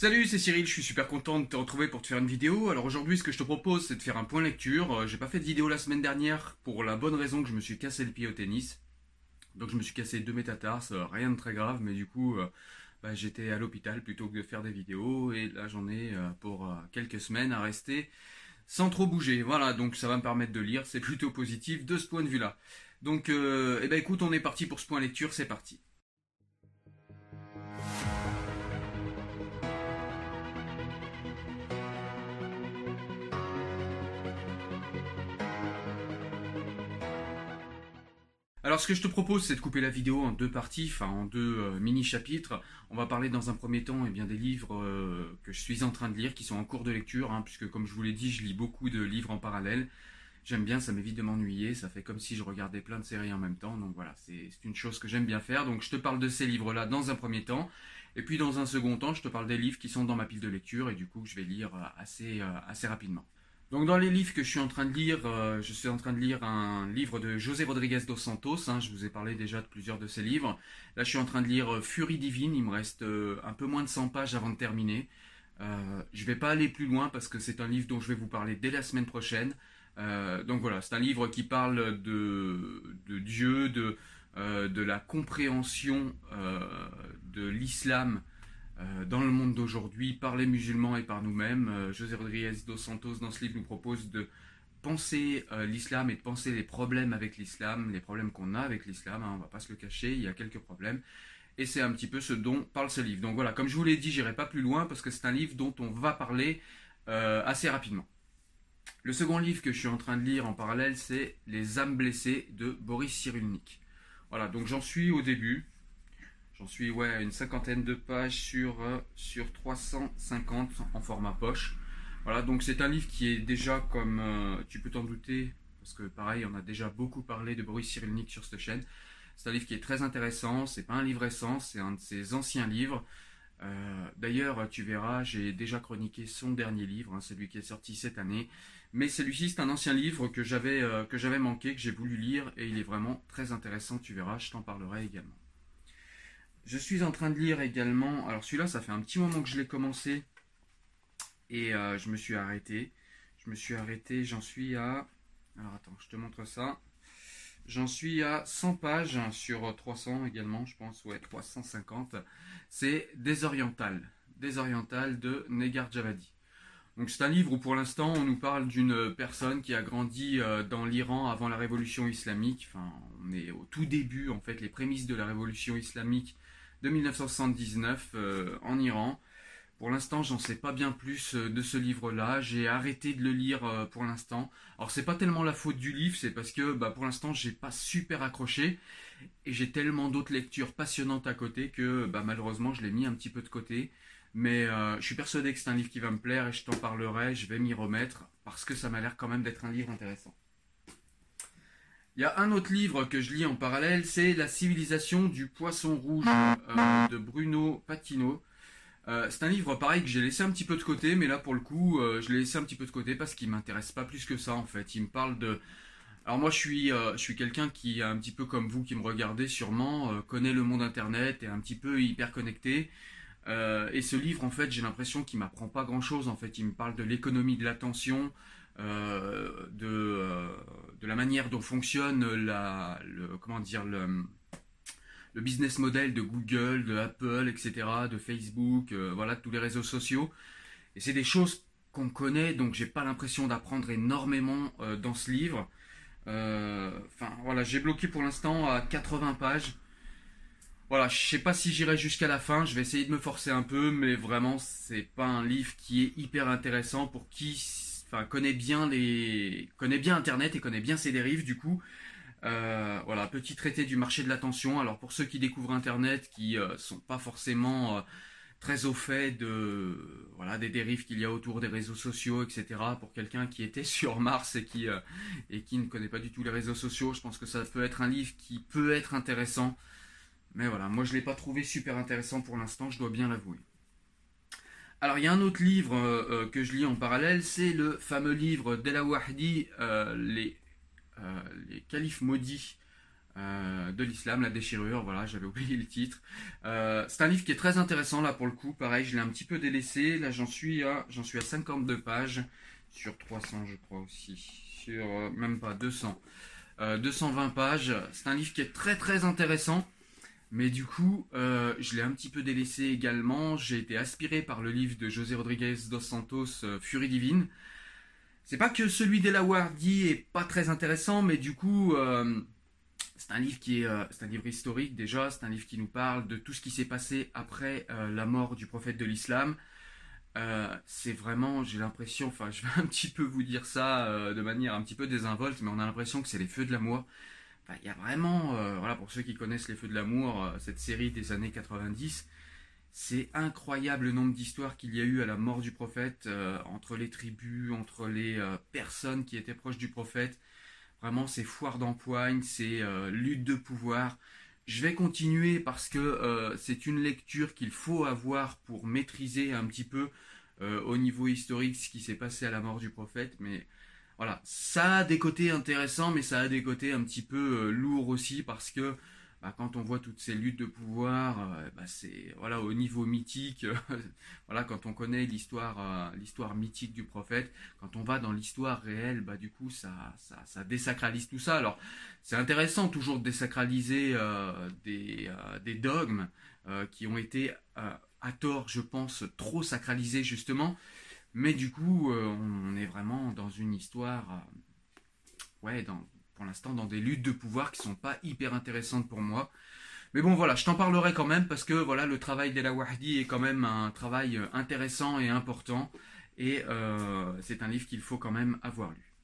Salut, c'est Cyril, je suis super content de te retrouver pour te faire une vidéo. Alors aujourd'hui, ce que je te propose, c'est de faire un point lecture. Euh, J'ai pas fait de vidéo la semaine dernière pour la bonne raison que je me suis cassé le pied au tennis. Donc je me suis cassé deux métatarses, euh, rien de très grave, mais du coup, euh, bah, j'étais à l'hôpital plutôt que de faire des vidéos. Et là, j'en ai pour quelques semaines à rester sans trop bouger. Voilà, donc ça va me permettre de lire, c'est plutôt positif de ce point de vue-là. Donc, eh ben écoute, on est parti pour ce point lecture, c'est parti. Alors ce que je te propose, c'est de couper la vidéo en deux parties, enfin en deux euh, mini-chapitres. On va parler dans un premier temps eh bien, des livres euh, que je suis en train de lire, qui sont en cours de lecture, hein, puisque comme je vous l'ai dit, je lis beaucoup de livres en parallèle. J'aime bien, ça m'évite de m'ennuyer, ça fait comme si je regardais plein de séries en même temps, donc voilà, c'est une chose que j'aime bien faire. Donc je te parle de ces livres-là dans un premier temps, et puis dans un second temps, je te parle des livres qui sont dans ma pile de lecture, et du coup que je vais lire euh, assez, assez rapidement. Donc dans les livres que je suis en train de lire, euh, je suis en train de lire un livre de José Rodriguez dos Santos. hein, je vous ai parlé déjà de plusieurs de ses livres. Là, je suis en train de lire euh, Furie divine. Il me reste euh, un peu moins de 100 pages avant de terminer. Je vais pas aller plus loin parce que c'est un livre dont je vais vous parler dès la semaine prochaine. Donc voilà, c'est un livre qui parle de, Dieu, de, la compréhension de l'islam dans le monde d'aujourd'hui par les musulmans et par nous-mêmes. Euh, José Rodriguez dos Santos, dans ce livre, nous propose de penser euh, l'islam et de penser les problèmes avec l'islam, les problèmes qu'on a avec l'islam, hein, on va pas se le cacher, il y a quelques problèmes. Et c'est un petit peu ce dont parle ce livre. Donc voilà, comme je vous l'ai dit, j'irai pas plus loin parce que c'est un livre dont on va parler euh, assez rapidement. Le second livre que je suis en train de lire en parallèle, c'est Les âmes blessées de Boris Cyrulnik. Voilà, donc j'en suis au début. J'en suis ouais, à une cinquantaine de pages sur, euh, sur 350 en format poche. Voilà, donc c'est un livre qui est déjà, comme euh, tu peux t'en douter, parce que pareil, on a déjà beaucoup parlé de Boris Cyrulnik sur cette chaîne. C'est un livre qui est très intéressant, c'est pas un livre récent, c'est un de ses anciens livres. Euh, D'ailleurs, tu verras, j'ai déjà chroniqué son dernier livre, hein, celui qui est sorti cette année. Mais celui-ci, c'est un ancien livre euh, que j'avais manqué, que j'ai voulu lire, et il est vraiment très intéressant, tu verras, je t'en parlerai également. Je suis en train de lire également, alors celui-là, ça fait un petit moment que je l'ai commencé, et euh, je me suis arrêté. Je me suis arrêté, j'en suis à... Alors attends, je te montre ça. J'en suis à 100 pages sur 300 également, je pense, ouais, 350. C'est Désoriental. Désoriental de Negar Javadi. Donc c'est un livre où pour l'instant on nous parle d'une personne qui a grandi euh, dans l'Iran avant la révolution islamique. Enfin, on est au tout début en fait, les prémices de la révolution islamique de 1979 euh, en Iran. Pour l'instant, j'en sais pas bien plus euh, de ce livre-là. J'ai arrêté de le lire euh, pour l'instant. Alors c'est pas tellement la faute du livre, c'est parce que bah, pour l'instant j'ai pas super accroché et j'ai tellement d'autres lectures passionnantes à côté que bah, malheureusement je l'ai mis un petit peu de côté. Mais je suis persuadé que c'est un livre qui va me plaire et je t'en parlerai. Je vais m'y remettre parce que ça m'a l'air quand même d'être un livre intéressant. Il y a un autre livre que je lis en parallèle, c'est La civilisation du poisson rouge euh, de Bruno Patino. Euh, c'est un livre pareil que j'ai laissé un petit peu de côté, mais là pour le coup, euh, je l'ai laissé un petit peu de côté parce qu'il m'intéresse pas plus que ça en fait. Il me parle de. Alors moi je suis, je suis quelqu'un qui, un petit peu comme vous qui me regardez sûrement, connaît le monde internet et un petit peu hyper connecté. Et ce livre en fait, j'ai l'impression qu'il m'apprend pas grand chose en fait. Il me parle de l'économie de l'attention, de, euh, de la manière dont fonctionne la, le, comment dire le le business model de Google, de Apple, etc., de Facebook, euh, voilà, tous les réseaux sociaux. Et c'est des choses qu'on connaît, donc j'ai pas l'impression d'apprendre énormément euh, dans ce livre. Enfin, voilà, j'ai bloqué pour l'instant à 80 pages. Voilà, je sais pas si j'irai jusqu'à la fin, je vais essayer de me forcer un peu, mais vraiment, c'est pas un livre qui est hyper intéressant pour qui enfin, connaît bien les connaît bien internet et connaît bien ses dérives du coup. Euh, voilà, petit traité du marché de l'attention. Alors pour ceux qui découvrent Internet, qui euh, sont pas forcément euh, très au fait de voilà des dérives qu'il y a autour des réseaux sociaux, etc. Pour quelqu'un qui était sur Mars et qui et qui ne connaît pas du tout les réseaux sociaux, je pense que ça peut être un livre qui peut être intéressant. Mais voilà, moi je l'ai pas trouvé super intéressant pour l'instant, je dois bien l'avouer. Alors il y a un autre livre euh, euh, que je lis en parallèle, c'est le fameux livre d'El Wahdi, euh, les, euh, califes maudits, de l'islam, la déchirure, voilà, j'avais oublié le titre. c'est un livre qui est très intéressant là pour le coup, pareil, je l'ai un petit peu délaissé, là j'en suis à j'en suis à 52 pages sur 300 je crois aussi, sur même pas 200. 220 pages, c'est un livre qui est très très intéressant. Mais du coup, euh, je l'ai un petit peu délaissé également. J'ai été aspiré par le livre de José Rodriguez dos Santos, euh, Furie divine. C'est pas que celui d'Elawardi est pas très intéressant, mais du coup, euh, c'est un livre qui est, c'est un livre historique déjà. C'est un livre qui nous parle de tout ce qui s'est passé après la mort du prophète de l'islam. c'est vraiment, j'ai l'impression, enfin, je vais un petit peu vous dire ça de manière un petit peu désinvolte, mais on a l'impression que c'est les feux de l'amour il y a vraiment, euh, voilà, pour ceux qui connaissent Les Feux de l'amour, euh, cette série des années 90, c'est incroyable le nombre d'histoires qu'il y a eu à la mort du prophète, euh, entre les tribus, entre les personnes qui étaient proches du prophète. Vraiment, c'est foire d'empoigne, c'est lutte de pouvoir. Je vais continuer parce que c'est une lecture qu'il faut avoir pour maîtriser un petit peu au niveau historique ce qui s'est passé à la mort du prophète, mais voilà, ça a des côtés intéressants, mais ça a des côtés un petit peu euh, lourds aussi parce que bah, quand on voit toutes ces luttes de pouvoir, euh, bah, c'est voilà au niveau mythique, voilà quand on connaît l'histoire, euh, l'histoire mythique du prophète, quand on va dans l'histoire réelle, bah du coup ça, ça, ça désacralise tout ça. Alors c'est intéressant toujours de désacraliser des, des dogmes qui ont été à tort, je pense, trop sacralisés justement. Mais du coup, euh, on est vraiment dans une histoire, euh, ouais, pour l'instant, dans des luttes de pouvoir qui sont pas hyper intéressantes pour moi. Mais bon, voilà, je t'en parlerai quand même parce que voilà, le travail d'Ela Wahdi est quand même un travail euh, intéressant et important. Et c'est un livre qu'il faut quand même avoir lu.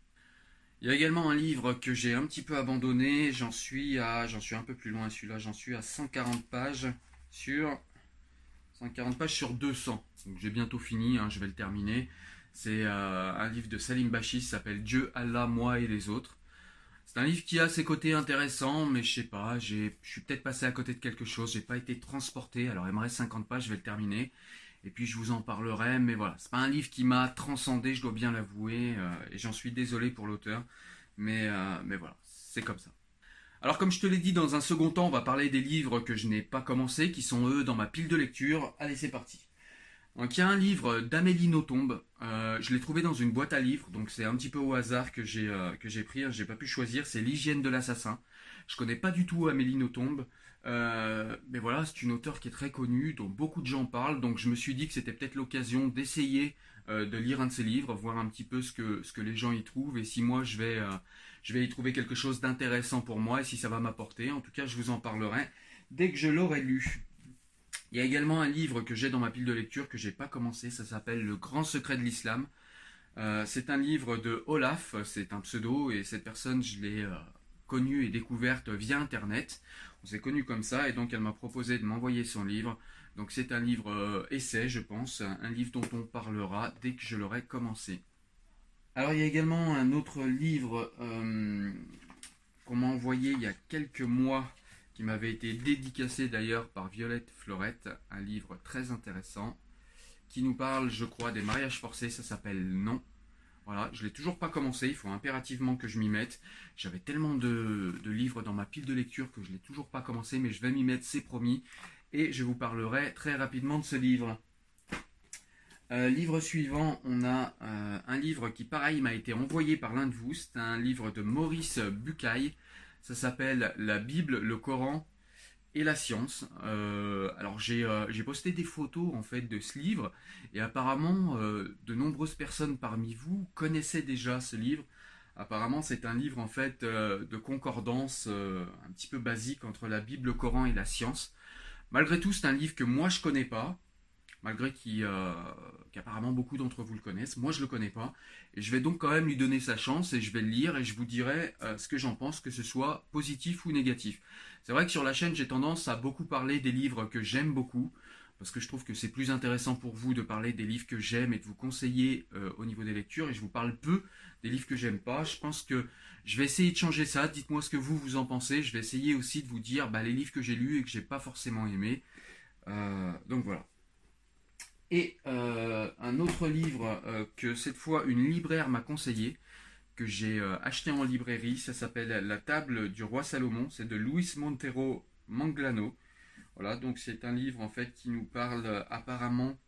Il y a également un livre que j'ai un petit peu abandonné. J'en suis à, j'en suis un peu plus loin celui-là. J'en suis à 140 pages sur 140 pages sur 200. Donc j'ai bientôt fini, hein, je vais le terminer. C'est euh, un livre de Salim Bachi, s'appelle Dieu, Allah, moi et les autres. C'est un livre qui a ses côtés intéressants, mais je sais pas, je suis peut-être passé à côté de quelque chose, j'ai pas été transporté, alors il me reste 50 pages, je vais le terminer. Et puis je vous en parlerai, mais voilà, c'est pas un livre qui m'a transcendé, je dois bien l'avouer, euh, et j'en suis désolé pour l'auteur, mais, euh, mais voilà, c'est comme ça. Alors comme je te l'ai dit, dans un second temps, on va parler des livres que je n'ai pas commencé, qui sont eux dans ma pile de lecture. Allez, c'est parti. Donc il y a un livre d'Amélie Nothomb. Euh, je l'ai trouvé dans une boîte à livres, donc c'est un petit peu au hasard que j'ai euh, que j'ai pris. Hein, j'ai pas pu choisir. C'est l'hygiène de l'assassin. Je connais pas du tout Amélie Nothomb, euh, mais voilà, c'est une auteure qui est très connue, dont beaucoup de gens parlent. Donc je me suis dit que c'était peut-être l'occasion d'essayer de lire un de ses livres, voir un petit peu ce que les gens y trouvent et si moi je vais je vais y trouver quelque chose d'intéressant pour moi et si ça va m'apporter. En tout cas, je vous en parlerai dès que je l'aurai lu. Il y a également un livre que j'ai dans ma pile de lecture que j'ai pas commencé. Ça s'appelle Le Grand Secret de l'Islam. Euh, c'est un livre de Olaf. C'est un pseudo et cette personne, je l'ai euh, connue et découverte via Internet. On s'est connu comme ça et donc elle m'a proposé de m'envoyer son livre. Donc c'est un livre euh, essai, je pense, un livre dont on parlera dès que je l'aurai commencé. Alors il y a également un autre livre euh, qu'on m'a envoyé il y a quelques mois, qui m'avait été dédicacé d'ailleurs par Violette Florette, un livre très intéressant, qui nous parle, je crois, des mariages forcés, ça s'appelle Non. Voilà, je l'ai toujours pas commencé, il faut impérativement que je m'y mette. J'avais tellement de, de, livres dans ma pile de lecture que je l'ai toujours pas commencé, mais je vais m'y mettre, c'est promis. Et je vous parlerai très rapidement de ce livre. Euh, livre suivant, on a euh, un livre qui, pareil, m'a été envoyé par l'un de vous. C'est un livre de Maurice Bucaille. Ça s'appelle La Bible, le Coran et la science. Euh, alors j'ai posté des photos en fait de ce livre et apparemment de nombreuses personnes parmi vous connaissaient déjà ce livre. Apparemment c'est un livre en fait de concordance un petit peu basique entre la Bible, le Coran et la science. Malgré tout c'est un livre que moi je connais pas malgré euh, qu'apparemment beaucoup d'entre vous le connaissent. Moi, je ne le connais pas. Et je vais donc quand même lui donner sa chance et je vais le lire et je vous dirai euh, ce que j'en pense, que ce soit positif ou négatif. C'est vrai que sur la chaîne, j'ai tendance à beaucoup parler des livres que j'aime beaucoup, parce que je trouve que c'est plus intéressant pour vous de parler des livres que j'aime et de vous conseiller euh, au niveau des lectures, et je vous parle peu des livres que j'aime pas. Je pense que je vais essayer de changer ça. Dites-moi ce que vous vous en pensez. Je vais essayer aussi de vous dire bah, les livres que j'ai lus et que j'ai pas forcément aimés. donc voilà. Et euh, un autre livre euh, que cette fois une libraire m'a conseillé, que j'ai euh, acheté en librairie. Ça s'appelle La table du roi Salomon. C'est de Luis Montero Manglano. Voilà, donc c'est un livre en fait qui nous parle apparemment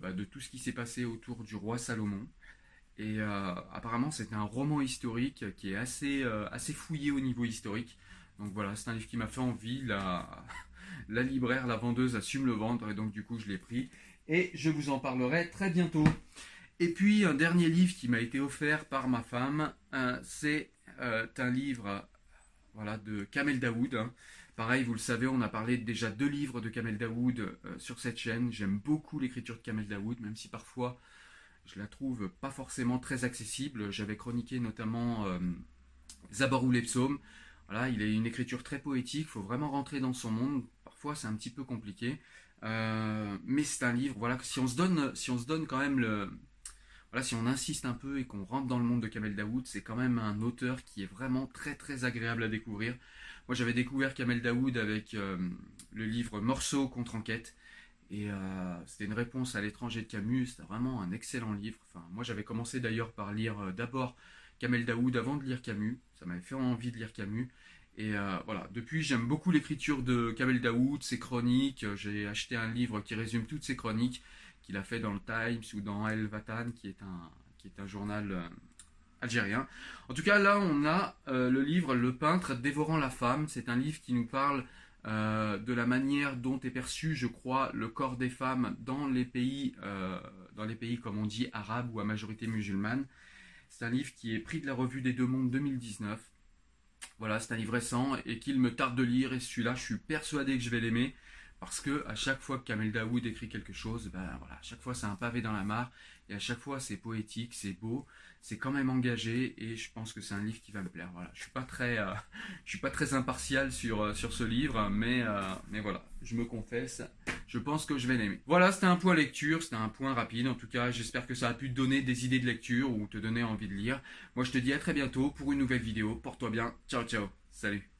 bah, de tout ce qui s'est passé autour du roi Salomon. Et apparemment c'est un roman historique qui est assez, assez fouillé au niveau historique. Donc voilà, c'est un livre qui m'a fait envie. La, libraire, la vendeuse a su me le vendre et donc du coup je l'ai pris. Et je vous en parlerai très bientôt. Et puis un dernier livre qui m'a été offert par ma femme, euh, c'est euh, un livre voilà, de Kamel Daoud. Hein. Pareil, vous le savez, on a parlé déjà deux livres de Kamel Daoud euh, sur cette chaîne. J'aime beaucoup l'écriture de Kamel Daoud, même si parfois je la trouve pas forcément très accessible. J'avais chroniqué notamment Zabar ou les psaumes. Il a une écriture très poétique, il faut vraiment rentrer dans son monde. Parfois c'est un petit peu compliqué. Mais c'est un livre, voilà, si on se donne, si on se donne quand même le, voilà, si on insiste un peu et qu'on rentre dans le monde de Kamel Daoud, c'est quand même un auteur qui est vraiment très très agréable à découvrir. Moi j'avais découvert Kamel Daoud avec euh, le livre Morceau contre enquête. Et euh, c'était une réponse à l'étranger de Camus, c'était vraiment un excellent livre. Enfin, moi j'avais commencé d'ailleurs par lire euh, d'abord Kamel Daoud avant de lire Camus. Ça m'avait fait envie de lire Camus. Et voilà, depuis j'aime beaucoup l'écriture de Kamel Daoud, ses chroniques. J'ai acheté un livre qui résume toutes ses chroniques qu'il a fait dans le Times ou dans El Vatan, qui est un, qui est un journal euh, algérien. En tout cas, là, on a euh, le livre Le peintre dévorant la femme. C'est un livre qui nous parle euh, de la manière dont est perçu, je crois, le corps des femmes dans les pays, dans les pays comme on dit arabes ou à majorité musulmane. C'est un livre qui est pris de la revue des Deux Mondes 2019. Voilà, c'est un livre récent et qu'il me tarde de lire. Et celui-là, je suis persuadé que je vais l'aimer. Parce que à chaque fois que Kamel Daoud écrit quelque chose, ben voilà, à chaque fois c'est un pavé dans la mare, et à chaque fois c'est poétique, c'est beau, c'est quand même engagé, et je pense que c'est un livre qui va me plaire. Voilà, je suis pas très, euh, je suis pas très impartial sur euh, sur ce livre, mais euh, mais voilà, je me confesse, je pense que je vais l'aimer. Voilà, c'était un point lecture, c'était un point rapide. En tout cas, j'espère que ça a pu te donner des idées de lecture ou te donner envie de lire. Moi, je te dis à très bientôt pour une nouvelle vidéo. Porte-toi bien, ciao ciao, salut.